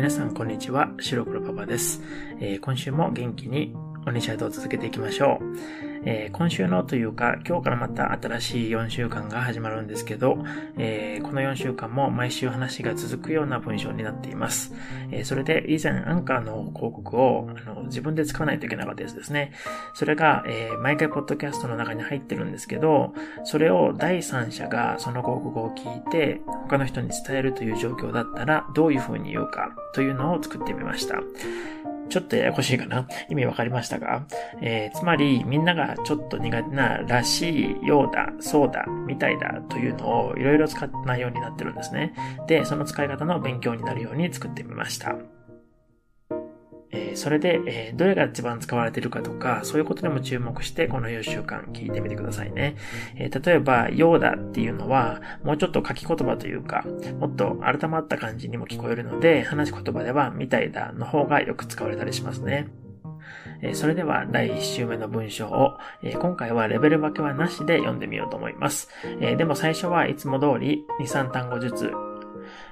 皆さんこんにちは、白黒パパです、えー、今週も元気にオニシャドを続けていきましょう。えー、今週のというか、今日からまた新しい4週間が始まるんですけど、えー、この4週間も毎週話が続くような文章になっています。えー、それで以前アンカーの広告をあの自分で使わないといけなかったやつですね。それが、え毎回ポッドキャストの中に入ってるんですけど、それを第三者がその広告を聞いて他の人に伝えるという状況だったらどういう風に言うかというのを作ってみました。ちょっとややこしいかな意味わかりましたか？えー、つまり、みんながちょっと苦手ならしい、ようだ、そうだ、みたいだというのをいろいろ使ったようになってるんですね。で、その使い方の勉強になるように作ってみました。それで、どれが一番使われているかとか、そういうことでも注目して、この4週間聞いてみてくださいね。例えば、ようだっていうのは、もうちょっと書き言葉というか、もっと改まった感じにも聞こえるので、話し言葉では、みたいだの方がよく使われたりしますね。それでは第1週目の文章を、今回はレベル分けはなしで読んでみようと思います。でも最初はいつも通り2、3単語ずつ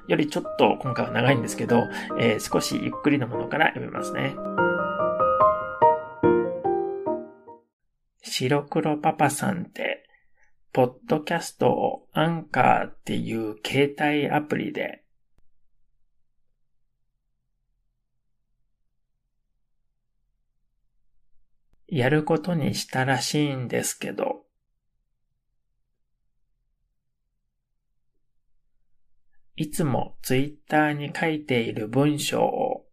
よりちょっと今回は長いんですけど、えー、少しゆっくりのものから読みますね。白黒パパさんって、ポッドキャストをアンカーっていう携帯アプリで、やることにしたらしいんですけど、いつもツイッターに書いている文章を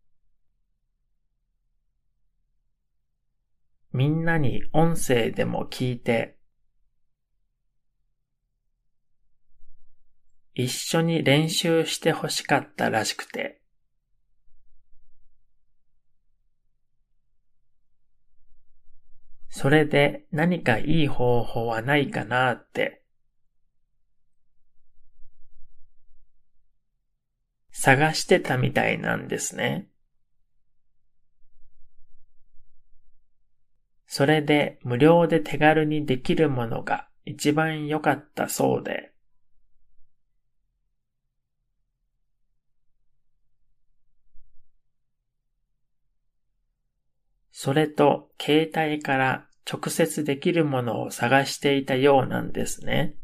みんなに音声でも聞いて一緒に練習してほしかったらしくて。それで何かいい方法はないかなって探してたみたいなんですね。それで無料で手軽にできるものが一番良かったそうで。それと携帯から直接できるものを探していたようなんですね。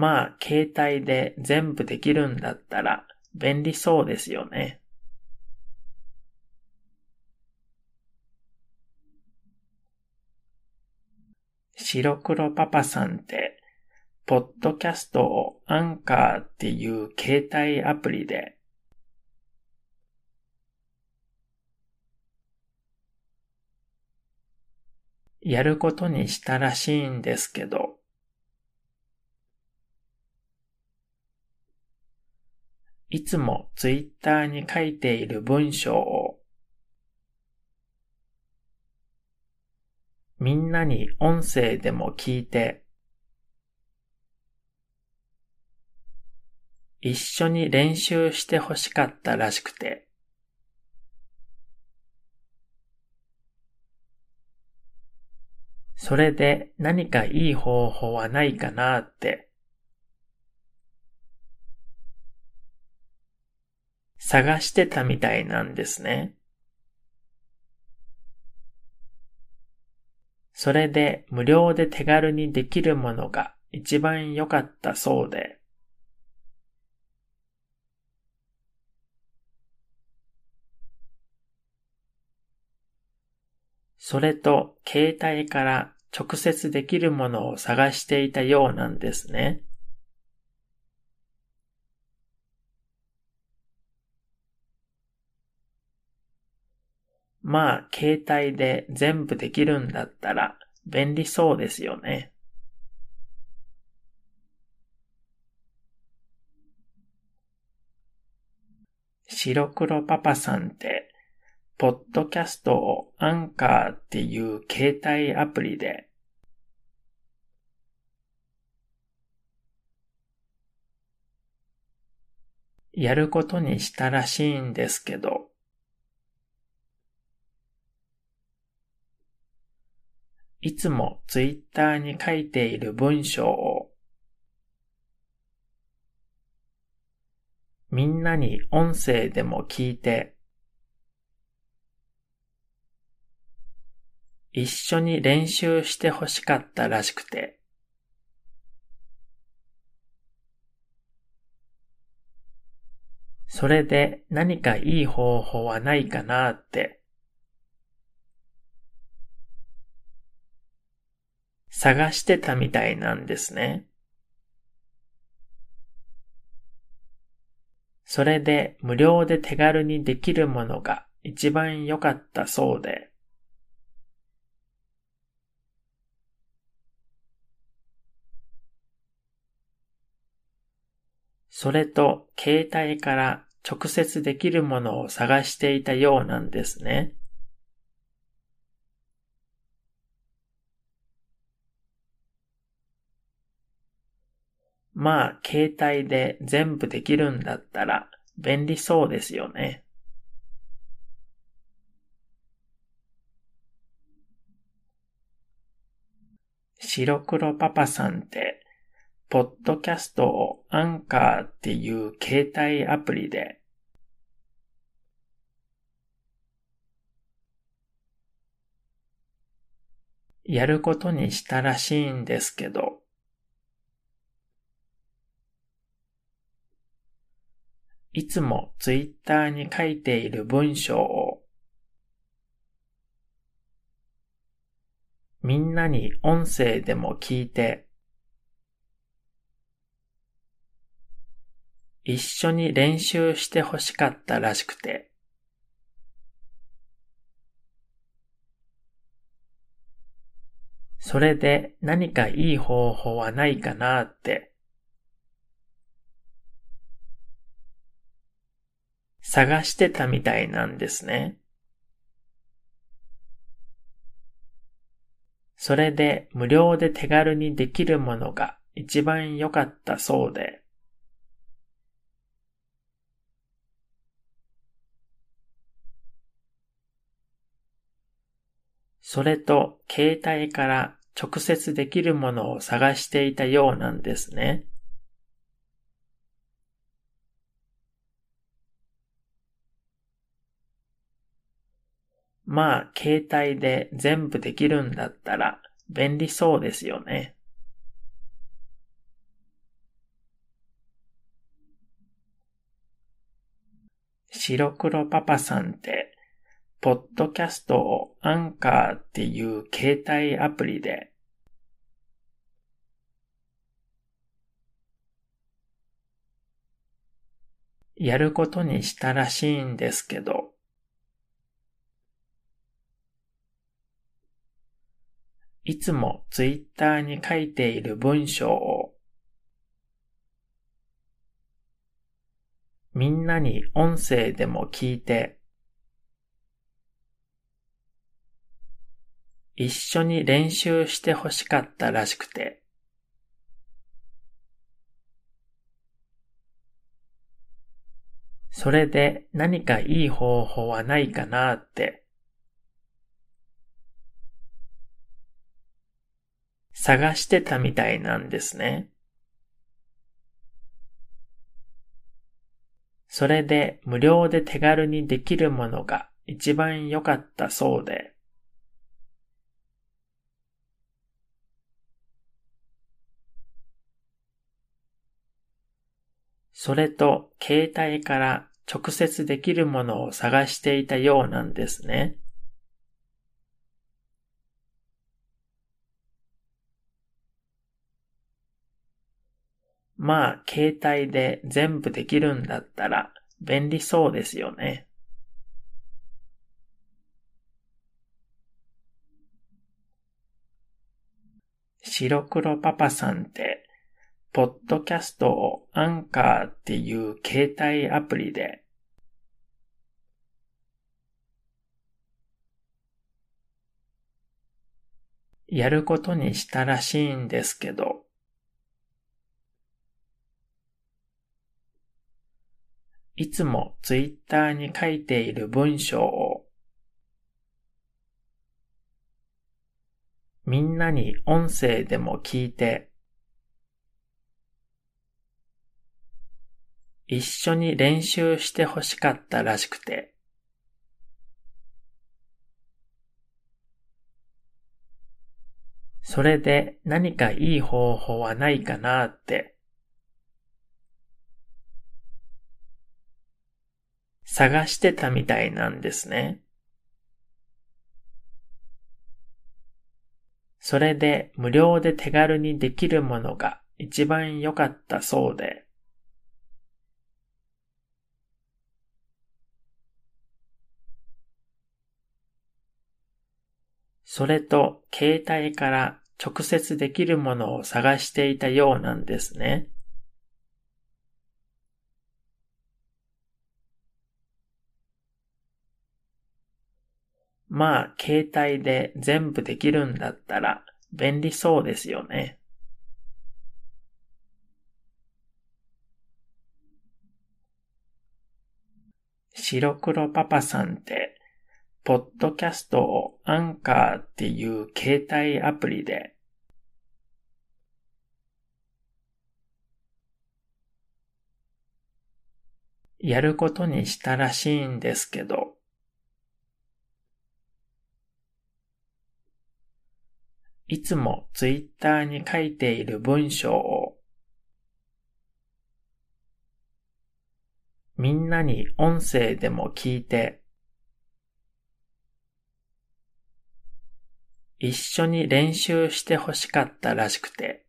まあ、携帯で全部できるんだったら便利そうですよね。白黒パパさんって、ポッドキャストをアンカーっていう携帯アプリで、やることにしたらしいんですけど、いつもツイッターに書いている文章をみんなに音声でも聞いて一緒に練習してほしかったらしくて。それで何かいい方法はないかなって探してたみたいなんですね。それで無料で手軽にできるものが一番良かったそうで。それと携帯から直接できるものを探していたようなんですね。まあ、携帯で全部できるんだったら便利そうですよね。白黒パパさんって、ポッドキャストをアンカーっていう携帯アプリで、やることにしたらしいんですけど、いつもツイッターに書いている文章をみんなに音声でも聞いて一緒に練習してほしかったらしくて。それで何かいい方法はないかなって探してたみたいなんですね。それで無料で手軽にできるものが一番良かったそうで。それと携帯から直接できるものを探していたようなんですね。まあ、携帯で全部できるんだったら便利そうですよね。白黒パパさんって、ポッドキャストをアンカーっていう携帯アプリでやることにしたらしいんですけど、いつもツイッターに書いている文章をみんなに音声でも聞いて一緒に練習してほしかったらしくて。それで何かいい方法はないかなって探してたみたいなんですね。それで無料で手軽にできるものが一番良かったそうで。それと携帯から直接できるものを探していたようなんですね。まあ、携帯で全部できるんだったら便利そうですよね。白黒パパさんって、ポッドキャストをアンカーっていう携帯アプリでやることにしたらしいんですけど、いつもツイッターに書いている文章をみんなに音声でも聞いて一緒に練習してほしかったらしくて。それで何かいい方法はないかなって探してたみたいなんですね。それで無料で手軽にできるものが一番良かったそうで。それと携帯から直接できるものを探していたようなんですね。まあ、携帯で全部できるんだったら便利そうですよね。白黒パパさんって、ポッドキャストをアンカーっていう携帯アプリでやることにしたらしいんですけど、いつもツイッターに書いている文章をみんなに音声でも聞いて、一緒に練習してほしかったらしくて、それで何かいい方法はないかなって探してたみたいなんですね。それで無料で手軽にできるものが一番良かったそうで。それと携帯から直接できるものを探していたようなんですね。まあ、携帯で全部できるんだったら便利そうですよね。白黒パパさんって、ポッドキャストをアンカーっていう携帯アプリで、やることにしたらしいんですけど、いつもツイッターに書いている文章をみんなに音声でも聞いて一緒に練習してほしかったらしくて。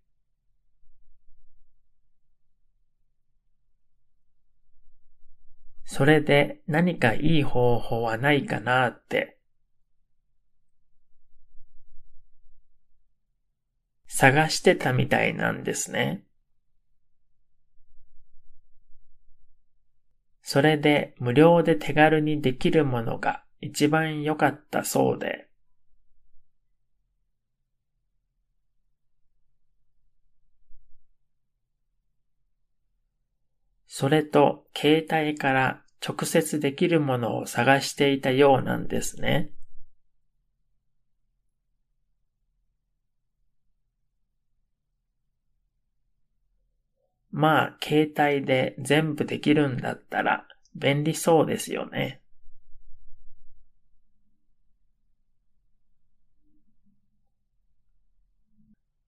それで何かいい方法はないかなって探してたみたいなんですね。それで無料で手軽にできるものが一番良かったそうで。それと携帯から直接できるものを探していたようなんですね。まあ、携帯で全部できるんだったら便利そうですよね。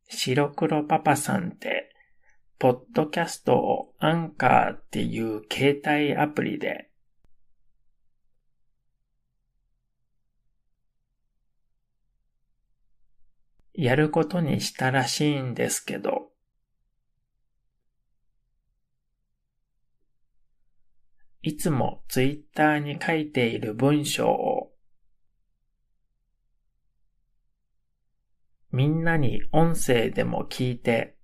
白黒パパさんって、ポッドキャストをアンカーっていう携帯アプリで、やることにしたらしいんですけど、いつもツイッターに書いている文章をみんなに音声でも聞いて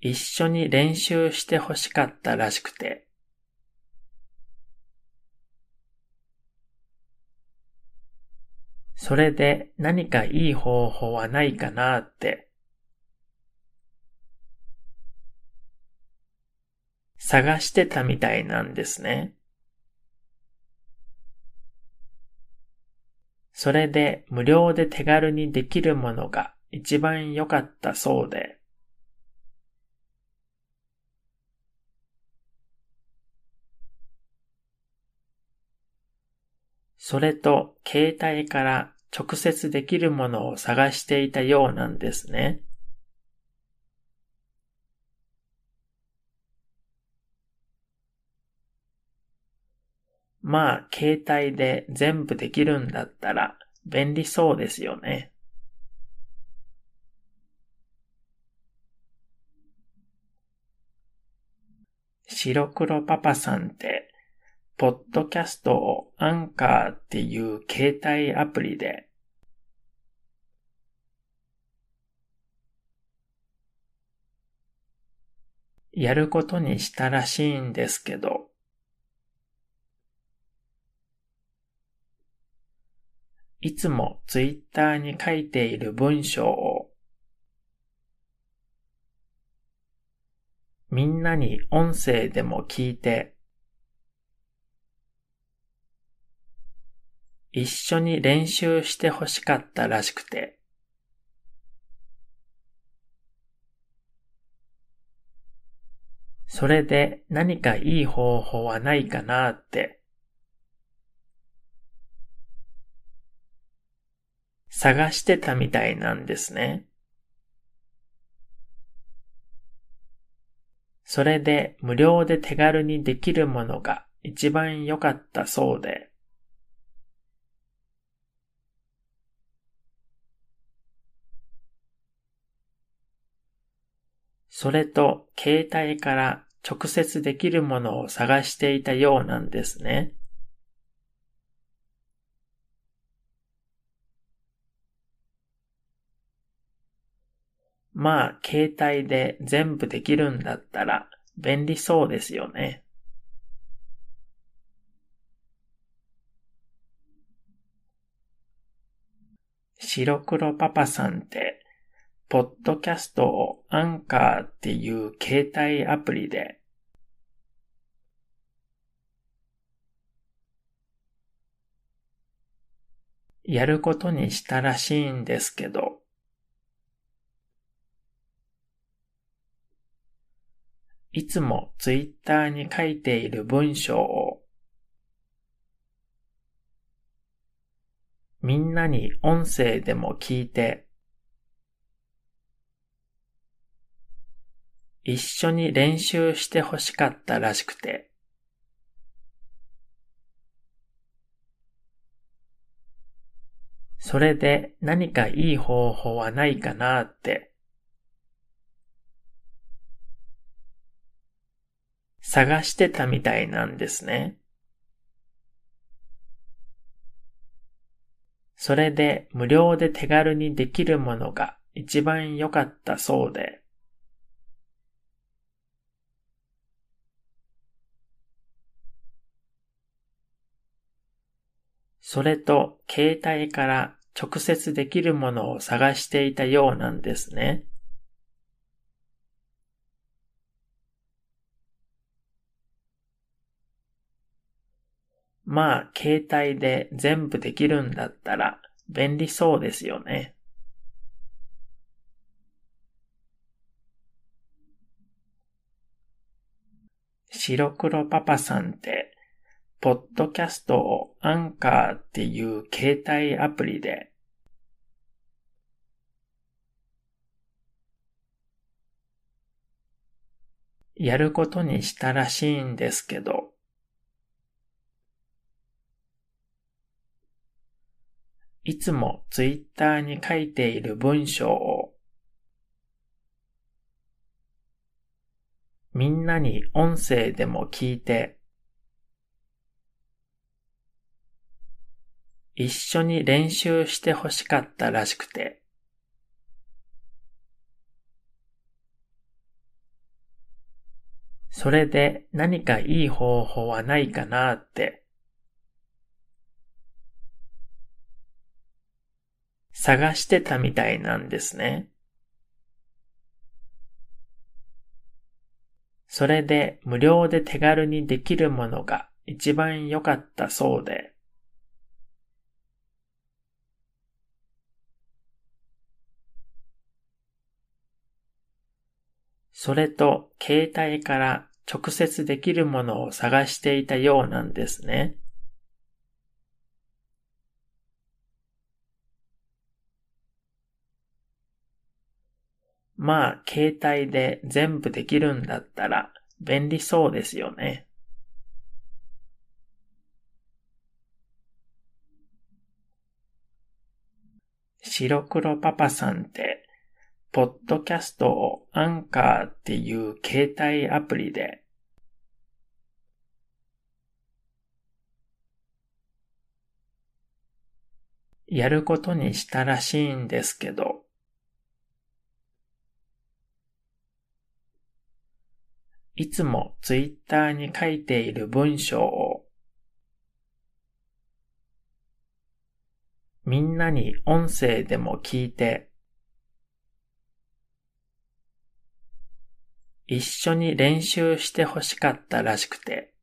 一緒に練習してほしかったらしくて。それで何かいい方法はないかなって探してたみたいなんですね。それで無料で手軽にできるものが一番良かったそうで。それと携帯から直接できるものを探していたようなんですね。まあ、携帯で全部できるんだったら便利そうですよね。白黒パパさんって、ポッドキャストをアンカーっていう携帯アプリで、やることにしたらしいんですけど、いつもツイッターに書いている文章をみんなに音声でも聞いて一緒に練習して欲しかったらしくて、それで何かいい方法はないかなって、探してたみたいなんですね。それで無料で手軽にできるものが一番良かったそうで、それと携帯から直接できるものを探していたようなんですね。まあ、携帯で全部できるんだったら便利そうですよね。白黒パパさんってポッドキャストをアンカーっていう携帯アプリでやることにしたらしいんですけど、いつもツイッターに書いている文章をみんなに音声でも聞いて一緒に練習して欲しかったらしくて、それで何かいい方法はないかなって、探してたみたいなんですね。それで無料で手軽にできるものが一番良かったそうで、それと携帯から直接できるものを探していたようなんですね。まあ、携帯で全部できるんだったら便利そうですよね。白黒パパさんってポッドキャストをアンカーっていう携帯アプリでやることにしたらしいんですけど、いつもツイッターに書いている文章をみんなに音声でも聞いて一緒に練習して欲しかったらしくて、それで何かいい方法はないかなって、探してたみたいなんですね。それで無料で手軽にできるものが一番良かったそうで、それと携帯から直接できるものを探していたようなんですね。まあ、携帯で全部できるんだったら便利そうですよね。白黒パパさんってポッドキャストをアンカーっていう携帯アプリでやることにしたらしいんですけど、いつもツイッターに書いている文章をみんなに音声でも聞いて一緒に練習して欲しかったらしくて、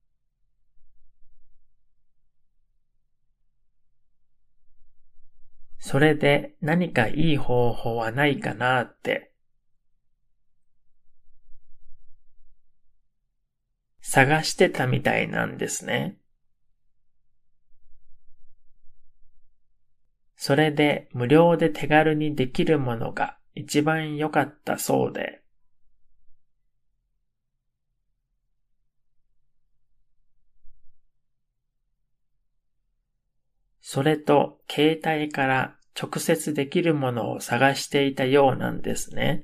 それで何かいい方法はないかなって探してたみたいなんですね。それで無料で手軽にできるものが一番良かったそうで。それと携帯から直接できるものを探していたようなんですね。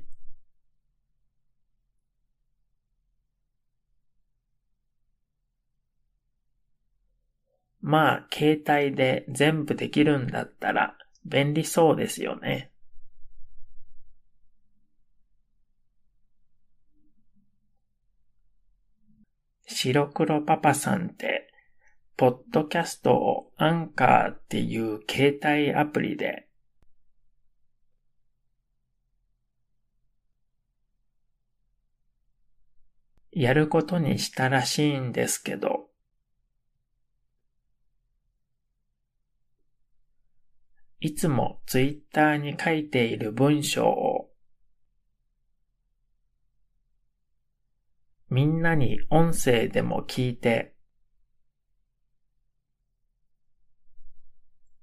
まあ、携帯で全部できるんだったら便利そうですよね。白黒パパさんって、ポッドキャストをアンカーっていう携帯アプリでやることにしたらしいんですけど、いつもツイッターに書いている文章をみんなに音声でも聞いて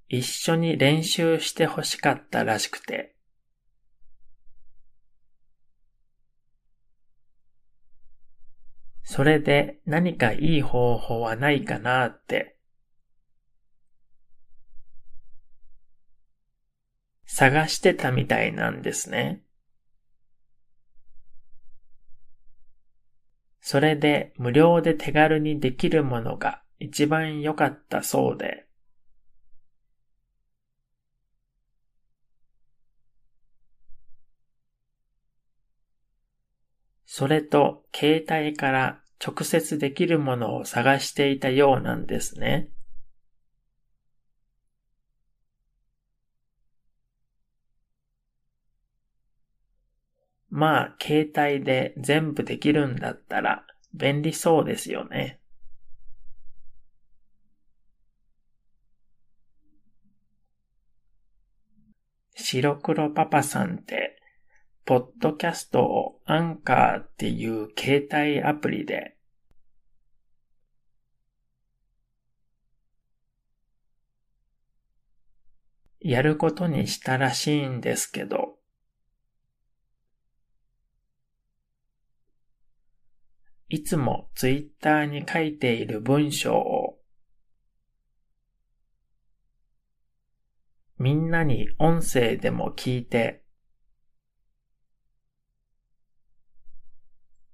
一緒に練習してほしかったらしくて。それで何かいい方法はないかなって探してたみたいなんですね。それで無料で手軽にできるものが一番良かったそうで。それと携帯から直接できるものを探していたようなんですね。まあ、携帯で全部できるんだったら便利そうですよね。白黒パパさんって、ポッドキャストをアンカーっていう携帯アプリでやることにしたらしいんですけど、いつもツイッターに書いている文章をみんなに音声でも聞いて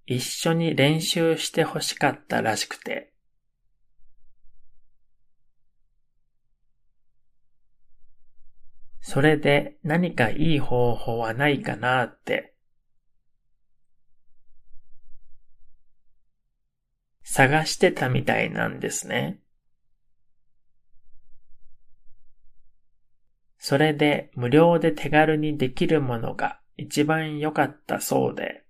一緒に練習してほしかったらしくて。それで何かいい方法はないかなって探してたみたいなんですね。それで無料で手軽にできるものが一番良かったそうで。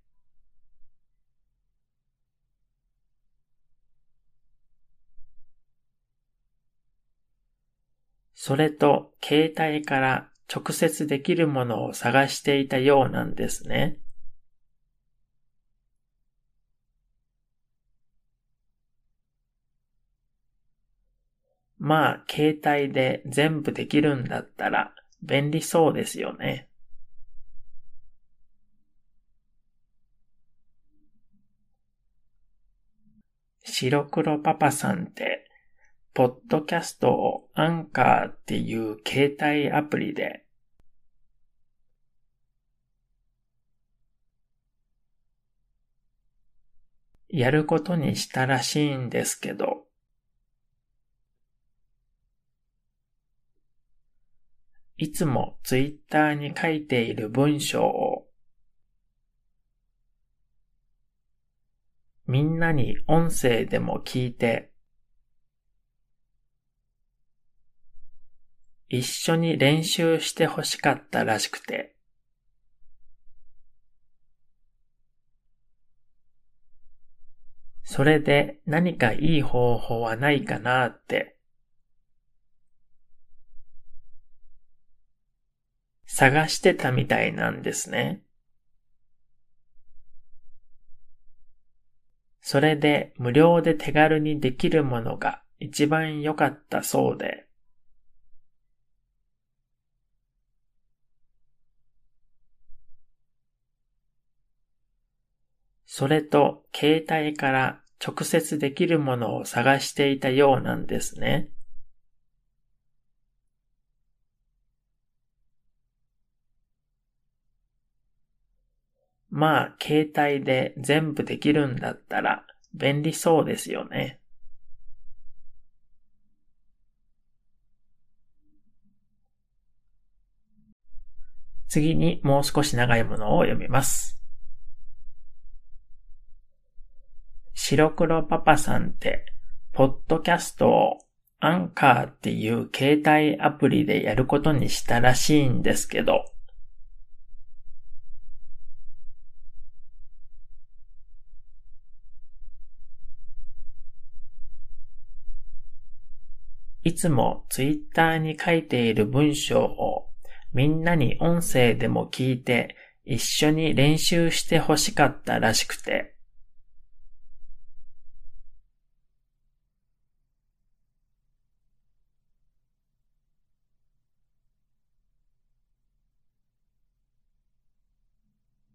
それと携帯から直接できるものを探していたようなんですね。まあ、携帯で全部できるんだったら便利そうですよね。白黒パパさんって、ポッドキャストをアンカーっていう携帯アプリでやることにしたらしいんですけど、いつもツイッターに書いている文章をみんなに音声でも聞いて一緒に練習してほしかったらしくて。それで何かいい方法はないかなって探してたみたいなんですね。それで無料で手軽にできるものが一番良かったそうで、それと携帯から直接できるものを探していたようなんですね。まあ、携帯で全部できるんだったら便利そうですよね。次にもう少し長いものを読みます。白黒パパさんって、ポッドキャストをアンカーっていう携帯アプリでやることにしたらしいんですけど、いつもツイッターに書いている文章をみんなに音声でも聞いて一緒に練習して欲しかったらしくて、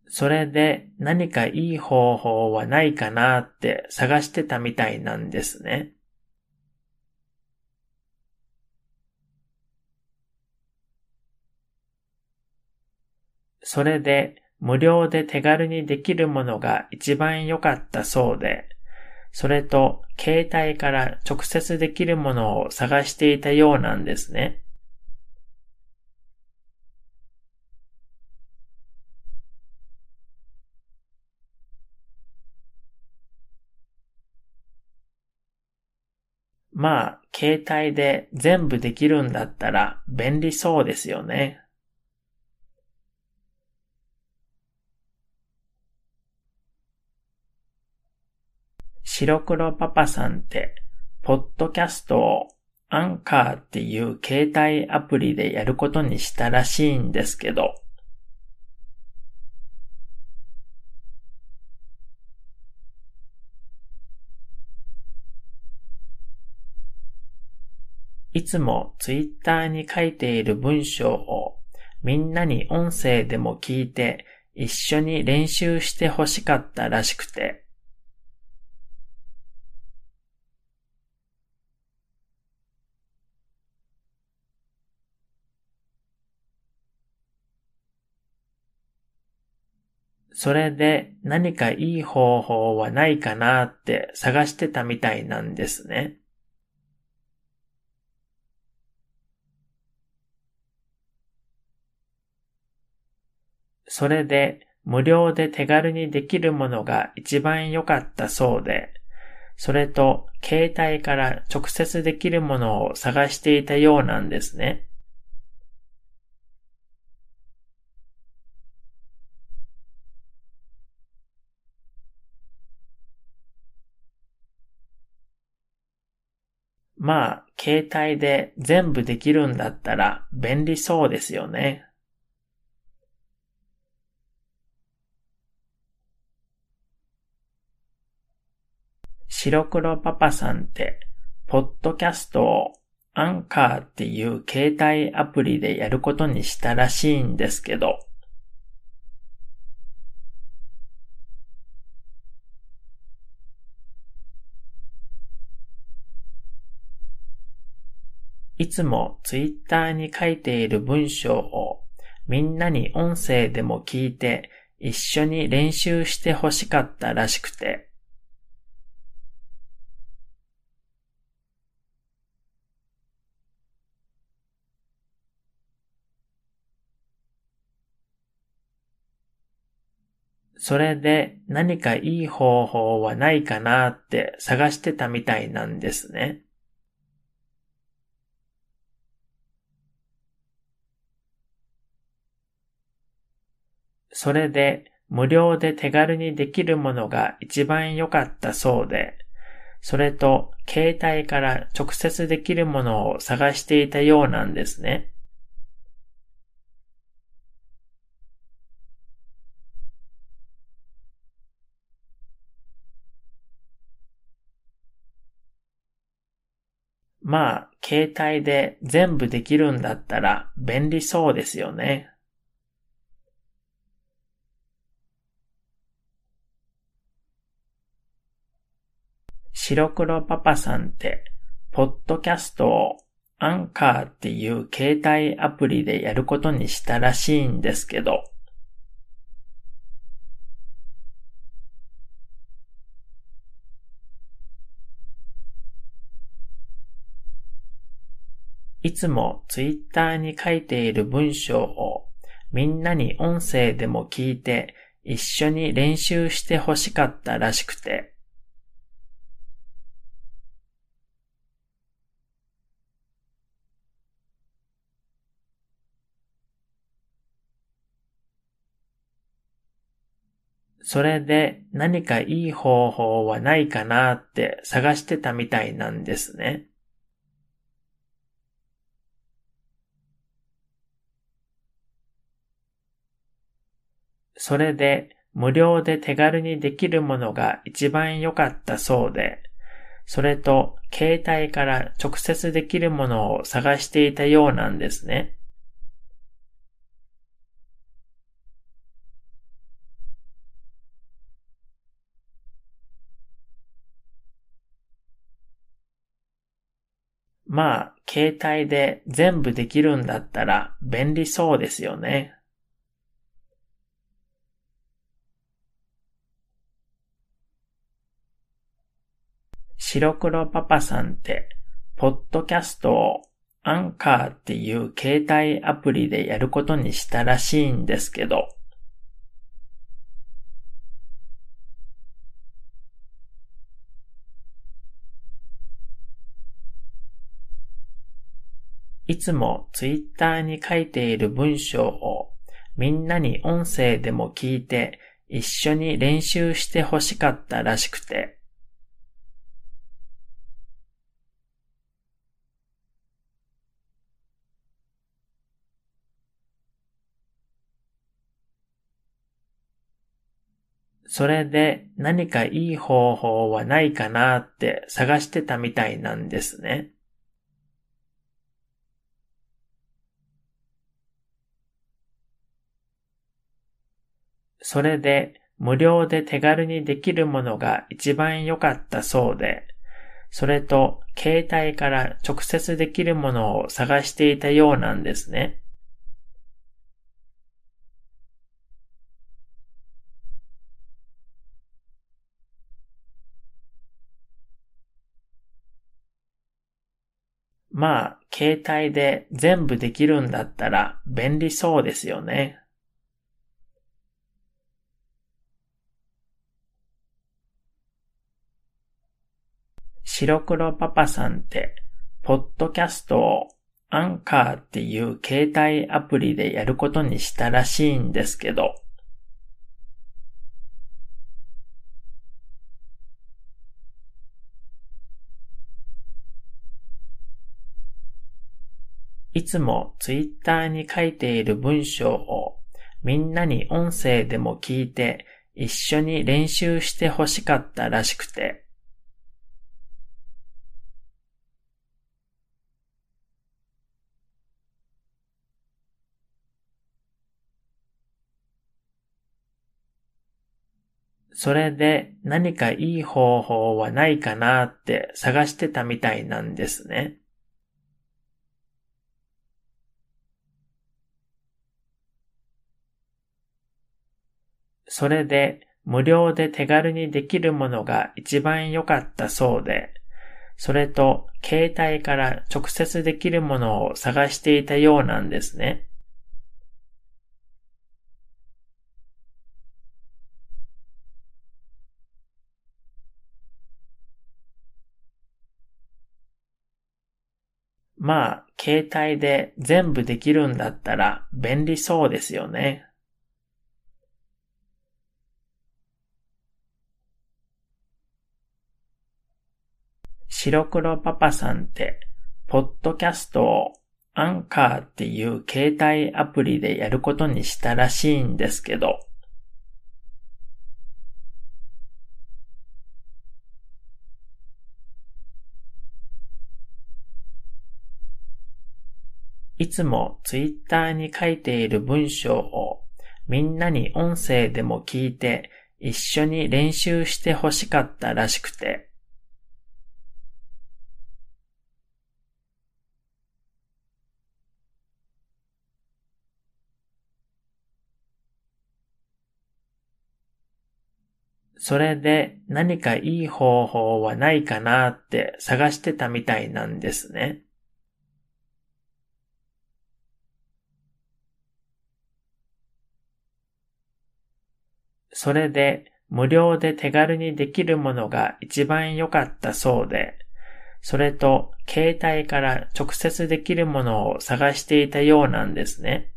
それで何かいい方法はないかなって探してたみたいなんですね。それで無料で手軽にできるものが一番良かったそうで、それと携帯から直接できるものを探していたようなんですね。まあ、携帯で全部できるんだったら便利そうですよね。白黒パパさんって、ポッドキャストをアンカーっていう携帯アプリでやることにしたらしいんですけど、いつもツイッターに書いている文章をみんなに音声でも聞いて一緒に練習して欲しかったらしくて、それで何かいい方法はないかなって探してたみたいなんですね。それで無料で手軽にできるものが一番良かったそうで、それと携帯から直接できるものを探していたようなんですね。まあ、携帯で全部できるんだったら便利そうですよね。白黒パパさんって、ポッドキャストをアンカーっていう携帯アプリでやることにしたらしいんですけど、いつもツイッターに書いている文章をみんなに音声でも聞いて一緒に練習して欲しかったらしくて、それで何かいい方法はないかなって探してたみたいなんですね。それで無料で手軽にできるものが一番良かったそうで、それと携帯から直接できるものを探していたようなんですね。まあ、携帯で全部できるんだったら便利そうですよね。白黒パパさんって、ポッドキャストをアンカーっていう携帯アプリでやることにしたらしいんですけど、いつもツイッターに書いている文章をみんなに音声でも聞いて一緒に練習して欲しかったらしくて、それで何かいい方法はないかなって探してたみたいなんですね。それで無料で手軽にできるものが一番良かったそうで、それと携帯から直接できるものを探していたようなんですね。まあ、携帯で全部できるんだったら便利そうですよね。白黒パパさんって、ポッドキャストをアンカーっていう携帯アプリでやることにしたらしいんですけど、いつもツイッターに書いている文章をみんなに音声でも聞いて一緒に練習して欲しかったらしくて、それで何かいい方法はないかなって探してたみたいなんですね。それで無料で手軽にできるものが一番良かったそうで、それと携帯から直接できるものを探していたようなんですね。まあ、携帯で全部できるんだったら便利そうですよね。白黒パパさんって、ポッドキャストをアンカーっていう携帯アプリでやることにしたらしいんですけど、いつもツイッターに書いている文章をみんなに音声でも聞いて一緒に練習して欲しかったらしくて、それで何かいい方法はないかなって探してたみたいなんですね。それで無料で手軽にできるものが一番良かったそうで、それと携帯から直接できるものを探していたようなんですね。まあ、携帯で全部できるんだったら便利そうですよね。白黒パパさんって、ポッドキャストをアンカーっていう携帯アプリでやることにしたらしいんですけど、いつもツイッターに書いている文章をみんなに音声でも聞いて一緒に練習して欲しかったらしくて、それで何かいい方法はないかなって探してたみたいなんですね。それで無料で手軽にできるものが一番良かったそうで、それと携帯から直接できるものを探していたようなんですね。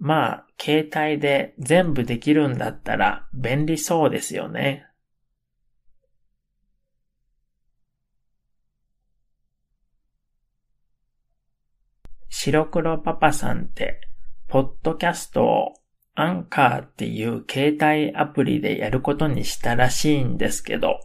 まあ、携帯で全部できるんだったら便利そうですよね。白黒パパさんって、ポッドキャストをアンカーっていう携帯アプリでやることにしたらしいんですけど、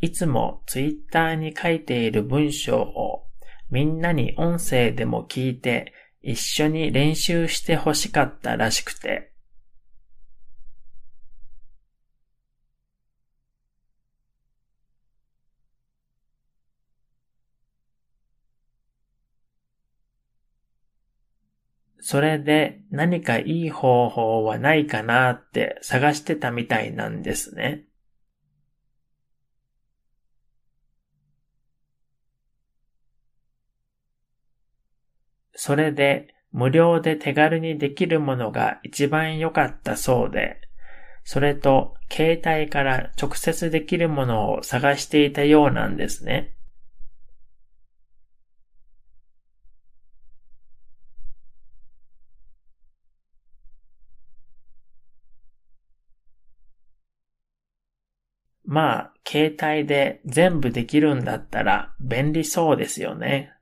いつもツイッターに書いている文章をみんなに音声でも聞いて一緒に練習して欲しかったらしくて、それで何かいい方法はないかなって探してたみたいなんですね。それで無料で手軽にできるものが一番良かったそうで、それと携帯から直接できるものを探していたようなんですね。まあ、携帯で全部できるんだったら便利そうですよね。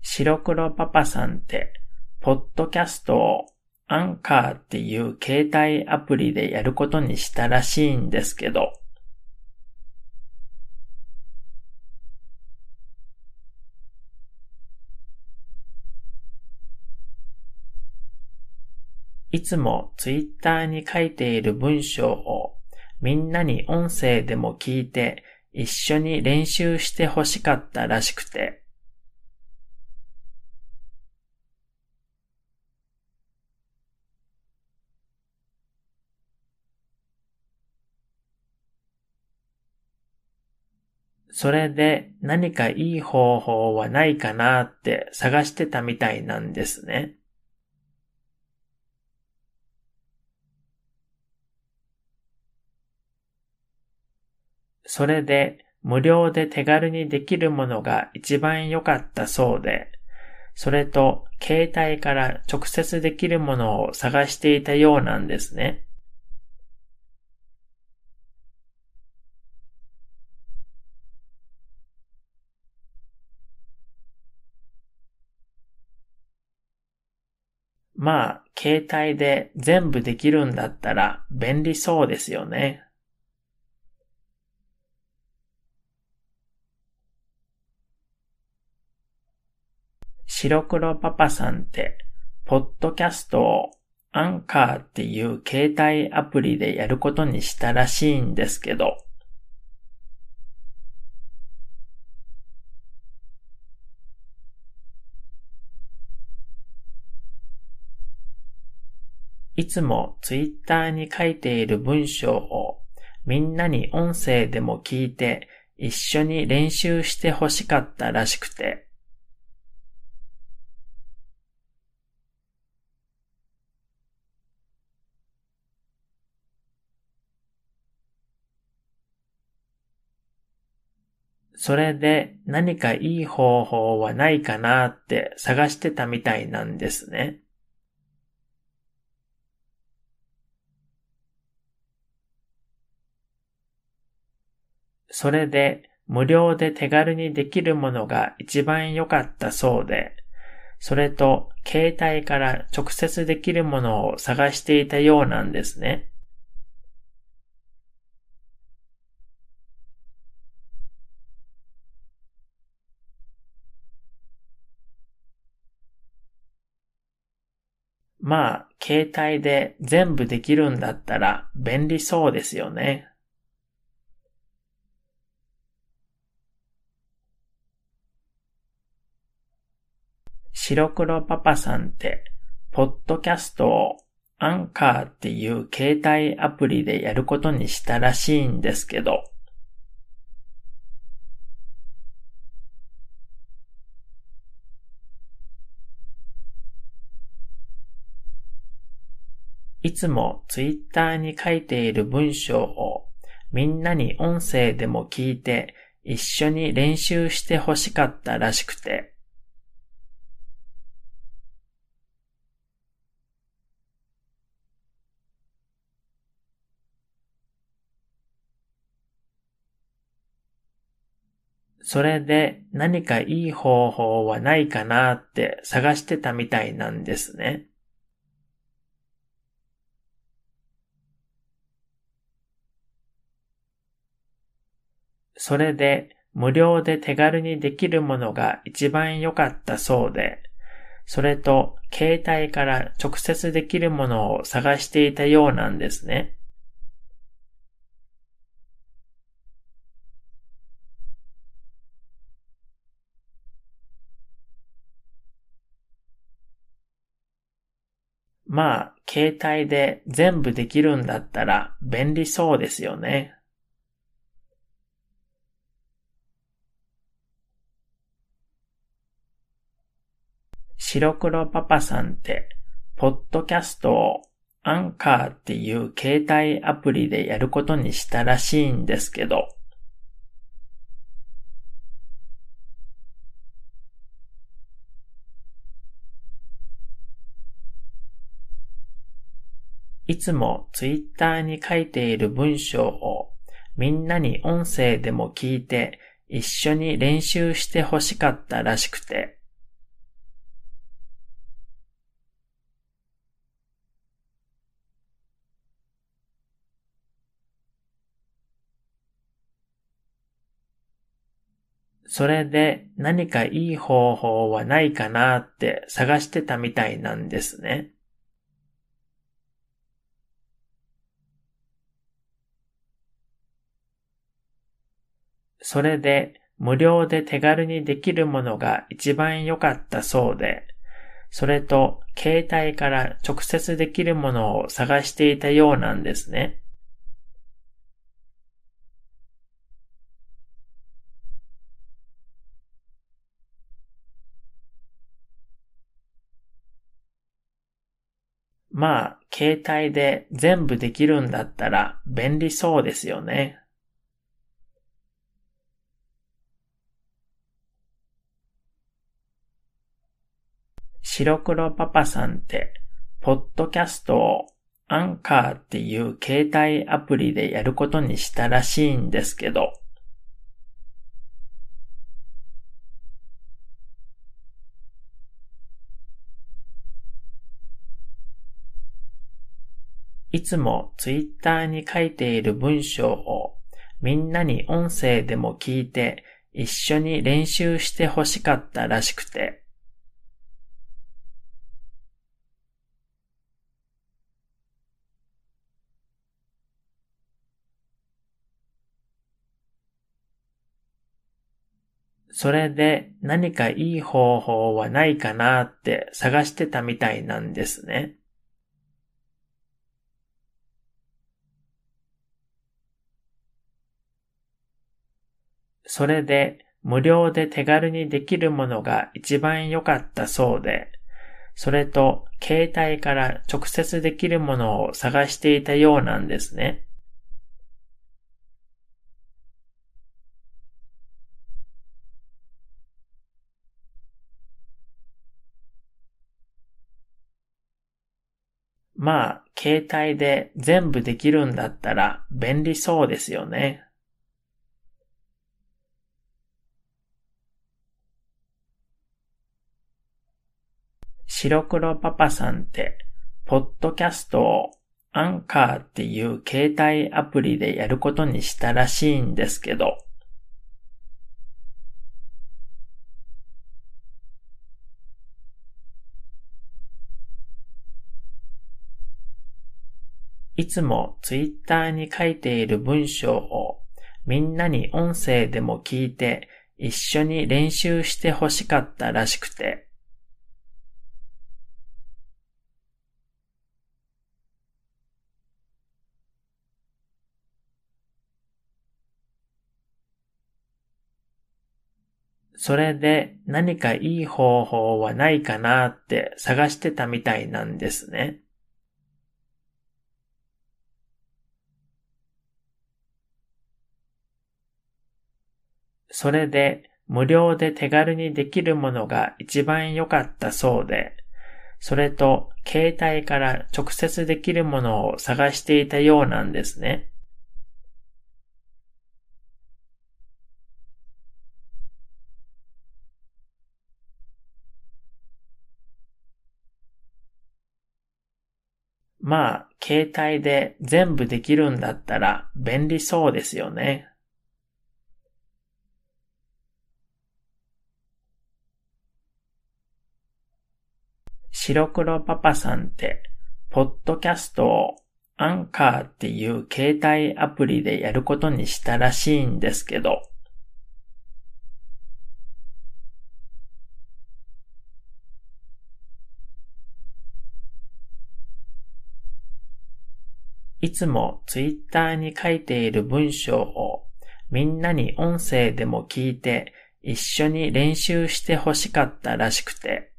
白黒パパさんって、ポッドキャストをアンカーっていう携帯アプリでやることにしたらしいんですけど、いつもツイッターに書いている文章をみんなに音声でも聞いて一緒に練習して欲しかったらしくて、それで何かいい方法はないかなって探してたみたいなんですね。それで無料で手軽にできるものが一番良かったそうで、それと携帯から直接できるものを探していたようなんですね。まあ、携帯で全部できるんだったら便利そうですよね。白黒パパさんって、ポッドキャストをアンカーっていう携帯アプリでやることにしたらしいんですけど、いつもツイッターに書いている文章をみんなに音声でも聞いて一緒に練習して欲しかったらしくて、それで何かいい方法はないかなって探してたみたいなんですね。それで無料で手軽にできるものが一番良かったそうで、それと携帯から直接できるものを探していたようなんですね。まあ、携帯で全部できるんだったら便利そうですよね。白黒パパさんって、ポッドキャストをアンカーっていう携帯アプリでやることにしたらしいんですけど、いつもツイッターに書いている文章をみんなに音声でも聞いて一緒に練習して欲しかったらしくて、それで何かいい方法はないかなって探してたみたいなんですね。それで無料で手軽にできるものが一番良かったそうで、それと携帯から直接できるものを探していたようなんですね。まあ、携帯で全部できるんだったら便利そうですよね。白黒パパさんって、ポッドキャストをアンカーっていう携帯アプリでやることにしたらしいんですけど、いつもツイッターに書いている文章をみんなに音声でも聞いて一緒に練習して欲しかったらしくて、それで何かいい方法はないかなって探してたみたいなんですね。それで無料で手軽にできるものが一番良かったそうで、それと携帯から直接できるものを探していたようなんですね。まあ、携帯で全部できるんだったら便利そうですよね。白黒パパさんって、ポッドキャストをアンカーっていう携帯アプリでやることにしたらしいんですけど、いつもツイッターに書いている文章をみんなに音声でも聞いて一緒に練習して欲しかったらしくて、それで何かいい方法はないかなって探してたみたいなんですね。それで無料で手軽にできるものが一番良かったそうで、それと携帯から直接できるものを探していたようなんですね。まあ、携帯で全部できるんだったら便利そうですよね。白黒パパさんって、ポッドキャストをアンカーっていう携帯アプリでやることにしたらしいんですけど、いつもツイッターに書いている文章をみんなに音声でも聞いて一緒に練習して欲しかったらしくて、それで何かいい方法はないかなって探してたみたいなんですね。それで無料で手軽にできるものが一番良かったそうで、それと携帯から直接できるものを探していたようなんですね。まあ、携帯で全部できるんだったら便利そうですよね。白黒パパさんって、ポッドキャストをアンカーっていう携帯アプリでやることにしたらしいんですけど、いつもツイッターに書いている文章をみんなに音声でも聞いて一緒に練習して欲しかったらしくて、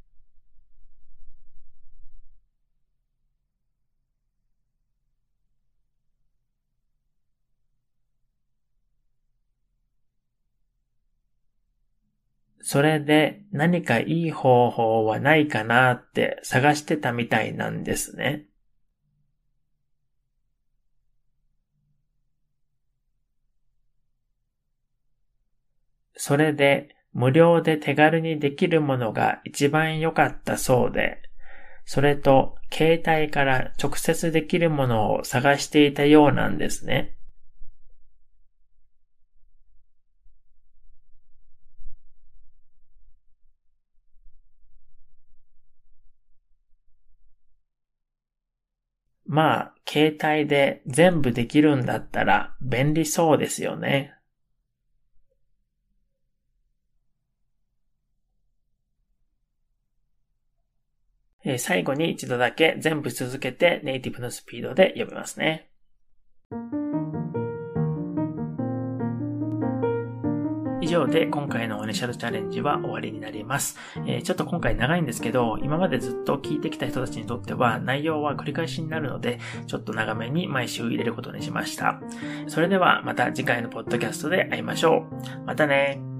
それで何かいい方法はないかなって探してたみたいなんですね。それで無料で手軽にできるものが一番良かったそうで、それと携帯から直接できるものを探していたようなんですね。まあ、携帯で全部できるんだったら便利そうですよね。最後に一度だけ全部続けてネイティブのスピードで読みますね。以上で今回のオネシャルチャレンジは終わりになります。え、ちょっと今回長いんですけど、今までずっと聞いてきた人たちにとっては内容は繰り返しになるので、ちょっと長めに毎週入れることにしました。それではまた次回のポッドキャストで会いましょう。またね